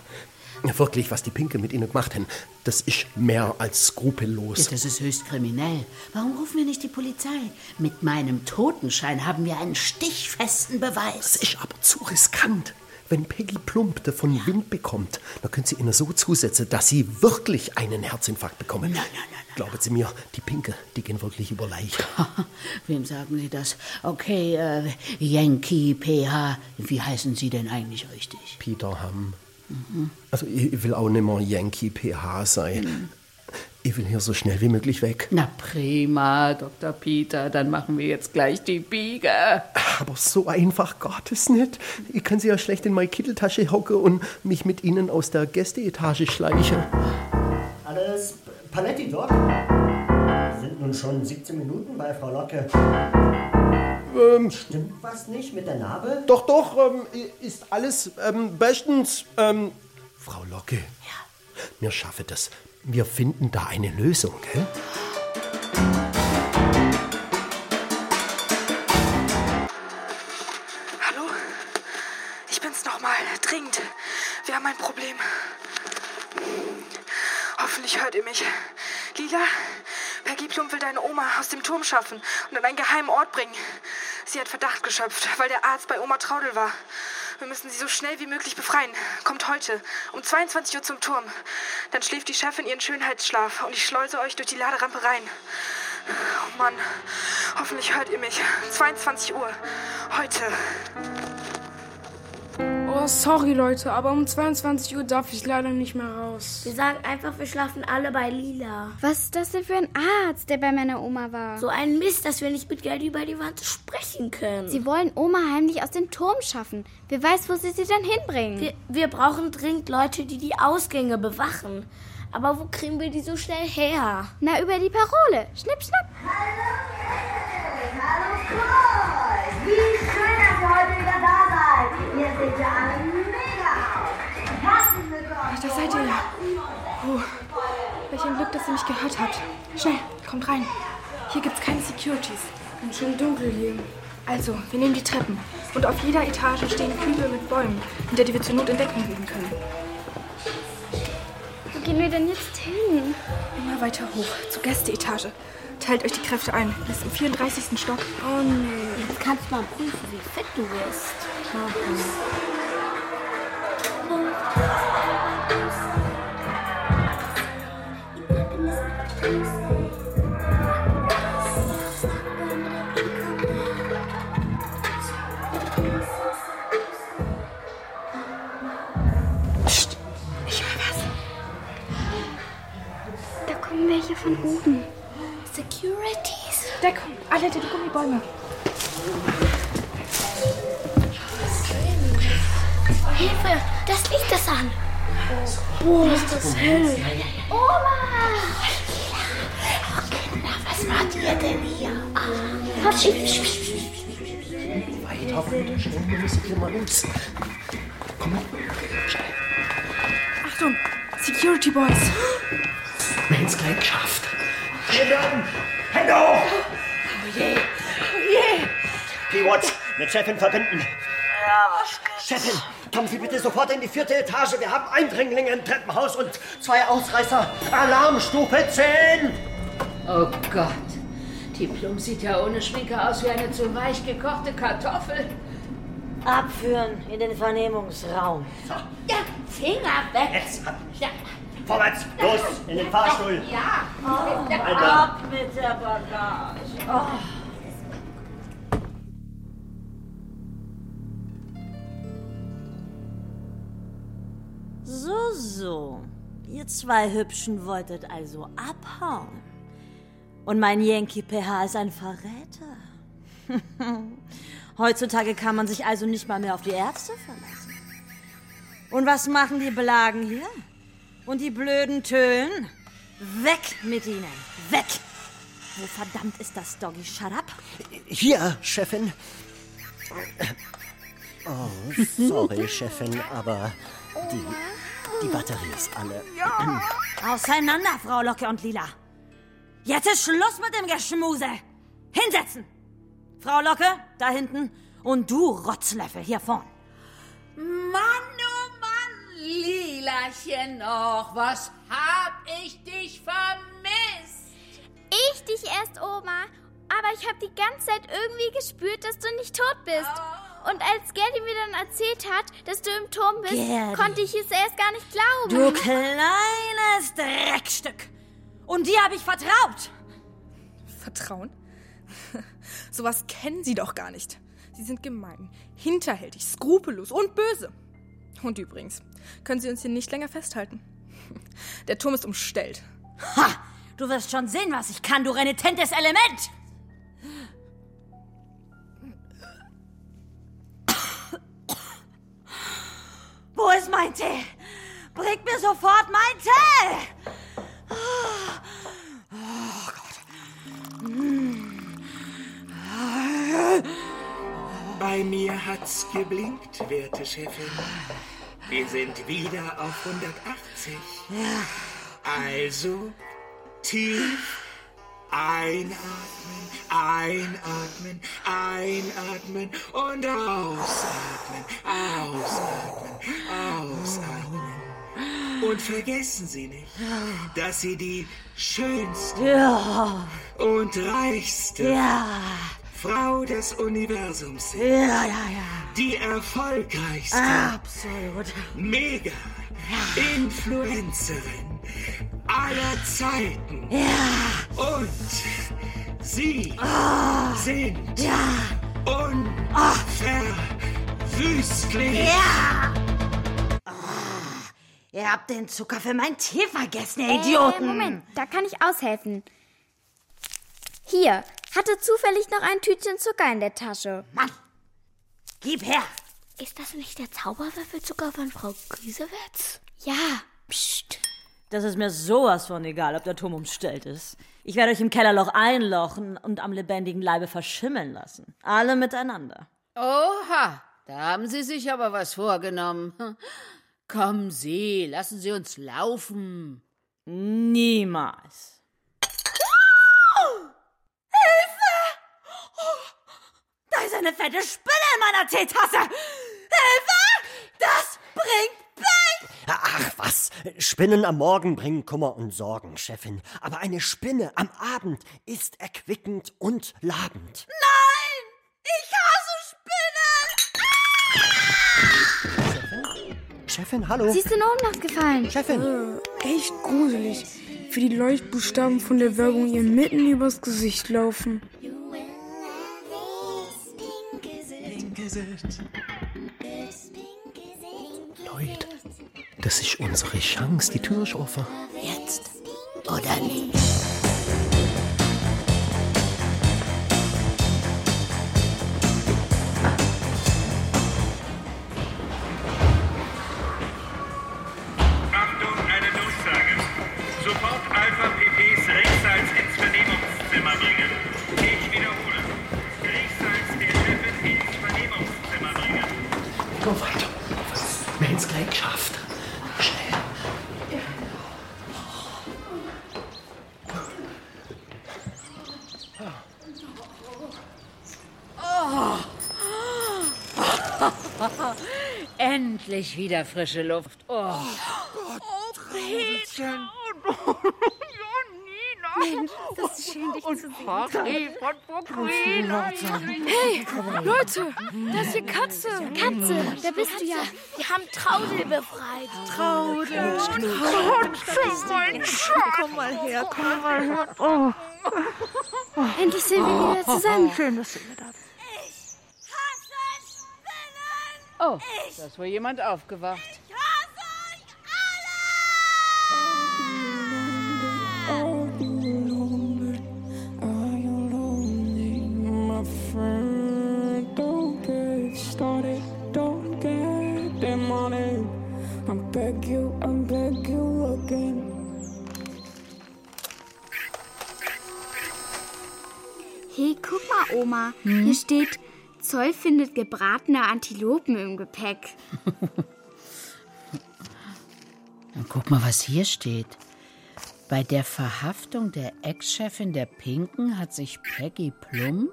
Wirklich, was die Pinke mit ihnen gemacht haben, das ist mehr als skrupellos. Ja, das ist höchst kriminell. Warum rufen wir nicht die Polizei? Mit meinem Totenschein haben wir einen stichfesten Beweis. Das ist aber zu riskant. Wenn Peggy Plump davon Wind bekommt, dann können Sie ihnen so zusetzen, dass Sie wirklich einen Herzinfarkt bekommen. Nein, nein, nein. Glauben Sie mir, die Pinke, die gehen wirklich über Leiche. (laughs) Wem sagen Sie das? Okay, äh, Yankee PH. Wie heißen Sie denn eigentlich richtig? Peter Hamm. Mhm. Also ich will auch nicht mehr Yankee PH sein. Ich will hier so schnell wie möglich weg. Na prima, Dr. Peter, dann machen wir jetzt gleich die Biege. Aber so einfach geht es nicht. Ich kann Sie ja schlecht in meine Kitteltasche hocken und mich mit Ihnen aus der Gästeetage schleichen. Alles Paletti, Doc? Wir sind nun schon 17 Minuten bei Frau Locke. Ähm, Stimmt was nicht mit der Narbe? Doch, doch, ähm, ist alles ähm, bestens. Ähm, Frau Locke. Ja. Wir schaffen das. Wir finden da eine Lösung, gell? Hallo? Ich bin's nochmal. Dringend. Wir haben ein Problem. Hoffentlich hört ihr mich. Lila, Peggy Plum will deine Oma aus dem Turm schaffen und an einen geheimen Ort bringen. Sie hat Verdacht geschöpft, weil der Arzt bei Oma Traudel war. Wir müssen sie so schnell wie möglich befreien. Kommt heute um 22 Uhr zum Turm. Dann schläft die Chefin ihren Schönheitsschlaf und ich schleuse euch durch die Laderampe rein. Oh Mann, hoffentlich hört ihr mich. 22 Uhr. Heute. Oh, sorry Leute, aber um 22 Uhr darf ich leider nicht mehr raus. Wir sagen einfach, wir schlafen alle bei Lila. Was ist das denn für ein Arzt, der bei meiner Oma war? So ein Mist, dass wir nicht mit Geld über die Wand sprechen können. Sie wollen Oma heimlich aus dem Turm schaffen. Wer weiß, wo sie sie dann hinbringen. Wir, wir brauchen dringend Leute, die die Ausgänge bewachen. Aber wo kriegen wir die so schnell her? Na, über die Parole. Schnipp, schnapp. Hallo Boys! Wie schön, Oh, welch ein Glück, dass ihr mich gehört habt. Schnell, kommt rein. Hier gibt's keine Securities. Ganz schön dunkel hier. Also, wir nehmen die Treppen. Und auf jeder Etage stehen Kübel mit Bäumen, hinter die wir zur Not in Deckung gehen können. Wo gehen wir denn jetzt hin? Immer weiter hoch, zur Gästeetage. Teilt euch die Kräfte ein. Bis im 34. Stock. Oh nee. Jetzt kannst du mal prüfen, wie fit du bist. Psst, oben. Securities. Deckung, alle die Gummibäume. Hilfe, das Licht ist an. Boah, ist das hell. Oma! Kinder, was macht ihr denn hier? Quatsch. Weiter runter, schnell, wir müssen hier mal los. Komm schnell. Achtung, Security Boys. Wir haben es gleich geschafft. Hände an! Hände hoch! Oh je. Oh je. P-Watch, mit Chefin verbinden. Ja, was Chefin, kommen Sie bitte sofort in die vierte Etage. Wir haben Eindringlinge im Treppenhaus und zwei Ausreißer. Alarmstufe 10! Oh Gott. Die Plum sieht ja ohne Schminke aus wie eine zu weich gekochte Kartoffel. Abführen in den Vernehmungsraum. Ja, Finger weg. Jetzt ab. Vorwärts, los, in den Fahrstuhl. Ja. Oh, Einmal. ab mit der Bagage. Oh. So, so. Ihr zwei Hübschen wolltet also abhauen. Und mein Yankee PH ist ein Verräter. (laughs) Heutzutage kann man sich also nicht mal mehr auf die Ärzte verlassen. Und was machen die Blagen hier? Und die blöden Tönen? Weg mit ihnen! Weg! Wo verdammt ist das Doggy? Shut up! Hier, Chefin. Oh, sorry, Chefin, aber die, die Batterie ist alle. Auseinander, Frau Locke und Lila. Jetzt ist Schluss mit dem Geschmuse. Hinsetzen! Frau Locke, da hinten. Und du, Rotzlöffel, hier vorn. Mann, Lilachen noch, was hab ich dich vermisst? Ich dich erst, Oma. Aber ich habe die ganze Zeit irgendwie gespürt, dass du nicht tot bist. Und als Gerdi mir dann erzählt hat, dass du im Turm bist, Gerdi. konnte ich es erst gar nicht glauben. Du kleines Dreckstück. Und dir habe ich vertraut. Vertrauen? (laughs) Sowas kennen sie doch gar nicht. Sie sind gemein, hinterhältig, skrupellos und böse. Und übrigens, können Sie uns hier nicht länger festhalten. (laughs) Der Turm ist umstellt. Ha! Du wirst schon sehen, was ich kann, du renitentes Element! (coughs) Wo ist mein Tee? Bringt mir sofort mein Tee! Oh Gott. Bei mir hat's geblinkt, werte Chefin. Wir sind wieder auf 180. Also tief einatmen, einatmen, einatmen und ausatmen, ausatmen, ausatmen. Und vergessen Sie nicht, dass Sie die schönste Ja. und reichste Ja. Frau des Universums sind. Ja, ja, ja. Die erfolgreichste. Absolut. Mega. Influencerin aller Zeiten. Ja. Und Sie Ah. sind Ja. unverwüstlich. Ja. Ah, Ihr habt den Zucker für mein Tee vergessen, ihr Idioten. Äh, Moment, da kann ich aushelfen. Hier, hatte zufällig noch ein Tütchen Zucker in der Tasche. Mann, gib her. Ist das nicht der Zauberwürfelzucker von Frau Grüsewitz? Ja. Psst. Das ist mir sowas von egal, ob der Turm umstellt ist. Ich werde euch im Kellerloch einlochen und am lebendigen Leibe verschimmeln lassen. Alle miteinander. Oha, da haben Sie sich aber was vorgenommen. Kommen Sie, lassen Sie uns laufen. Niemals. Da ist eine fette Spinne in meiner Teetasse. Hilfe! Das bringt Pech! Ach was, Spinnen am Morgen bringen Kummer und Sorgen, Chefin. Aber eine Spinne am Abend ist erquickend und labend. Nein! Ich hasse Spinnen! Chefin, hallo? Sie ist in Ohnmacht gefallen. Chefin! Äh, echt gruselig. Wie die Leuchtbuchstaben von der Werbung ihr mitten übers Gesicht laufen. Leute, das ist unsere Chance. Die Tür ist offen. Jetzt oder nie. Endlich wieder frische Luft. Oh. Peter. Mensch, das ist schön, dich zu sehen. Hey, Leute, da ist die Katze. Katze, da bist du ja. Wir haben Traudel befreit. Traudel. Katze, mein Schatz. Komm mal her, komm mal her. Oh. Endlich sind wir wieder zusammen. Schön, dass du wieder da bist. Oh, da ist wohl jemand aufgewacht. Are you lonely? Are you lonely, my friend? Don't get started, don't get them on it. I beg you, I beg you again. Hey, guck mal, Oma. Hier steht, Zoll findet gebratene Antilopen im Gepäck. Und guck mal, was hier steht. Bei der Verhaftung der Ex-Chefin der Pinken hat sich Peggy Plump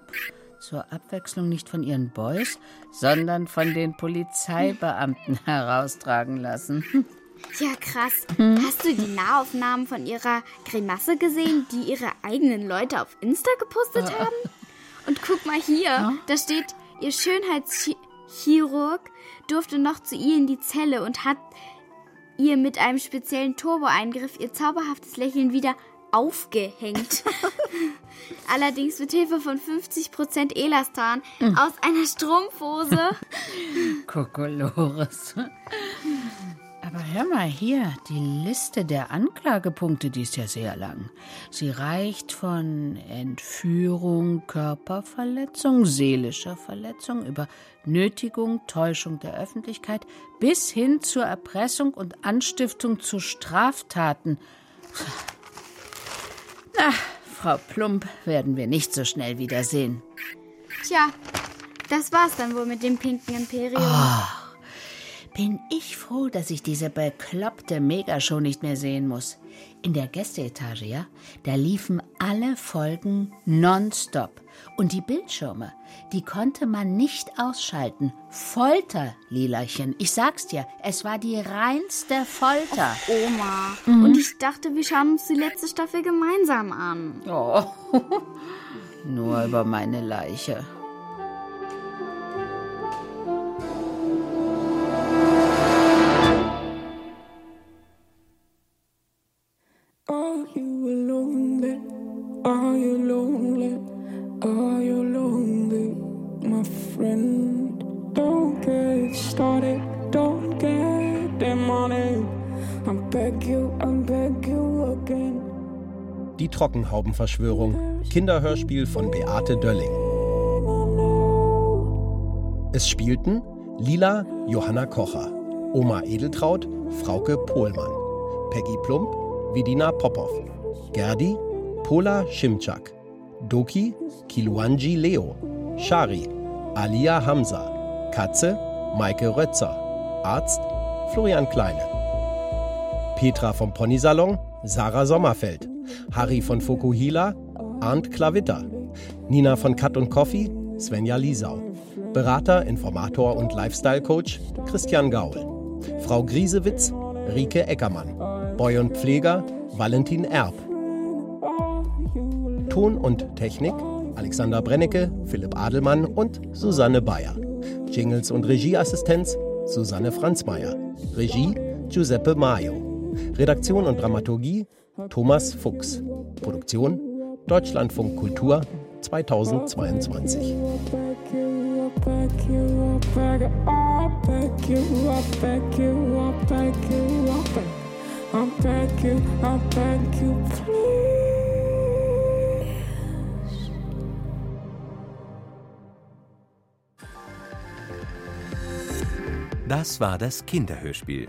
zur Abwechslung nicht von ihren Boys, sondern von den Polizeibeamten (laughs) heraustragen lassen. Ja, krass. Hast du die Nahaufnahmen von ihrer Grimasse gesehen, die ihre eigenen Leute auf Insta gepostet haben? Und guck mal hier, da steht, ihr Schönheitschirurg durfte noch zu ihr in die Zelle und hat ihr mit einem speziellen Turbo-Eingriff ihr zauberhaftes Lächeln wieder aufgehängt. (laughs) Allerdings mit Hilfe von 50% Elastan aus einer Strumpfhose. Kokolores. Aber hör mal hier, die Liste der Anklagepunkte, die ist ja sehr lang. Sie reicht von Entführung, Körperverletzung, seelischer Verletzung über Nötigung, Täuschung der Öffentlichkeit bis hin zur Erpressung und Anstiftung zu Straftaten. Na, Frau Plump werden wir nicht so schnell wiedersehen. Tja, das war's dann wohl mit dem pinken Imperium. Ah. Bin ich froh, dass ich diese bekloppte Megashow nicht mehr sehen muss. In der Gästeetage, ja, da liefen alle Folgen nonstop. Und die Bildschirme, die konnte man nicht ausschalten. Folter, Lilachen. Ich sag's dir, es war die reinste Folter. Oma. Mhm. Und ich dachte, wir schauen uns die letzte Staffel gemeinsam an. Oh. (laughs) Nur über meine Leiche. Die Trockenhaubenverschwörung. Kinderhörspiel von Beate Dölling. Es spielten Lila Johanna Kocher, Oma Edeltraut Frauke Pohlmann, Peggy Plump Vidina Popov, Gerdi Pola Schimczak, Doki Kiluanji Leo, Shari Alia Hamza, Katze Maike Rötzer, Arzt Florian Kleine. Petra vom Ponysalon, Sarah Sommerfeld. Harry von Fokuhila, Arndt Klavitter. Nina von Cut und Coffee, Svenja Liesau. Berater, Informator und Lifestyle-Coach, Christian Gaul. Frau Griesewitz, Rike Eckermann. Boy und Pfleger, Valentin Erb. Ton und Technik, Alexander Brennecke, Philipp Adelmann und Susanne Bayer. Jingles und Regieassistenz, Susanne Franzmeier. Regie, Giuseppe Maio. Redaktion und Dramaturgie, Thomas Fuchs. Produktion, Deutschlandfunk Kultur 2022. Das war das Kinderhörspiel.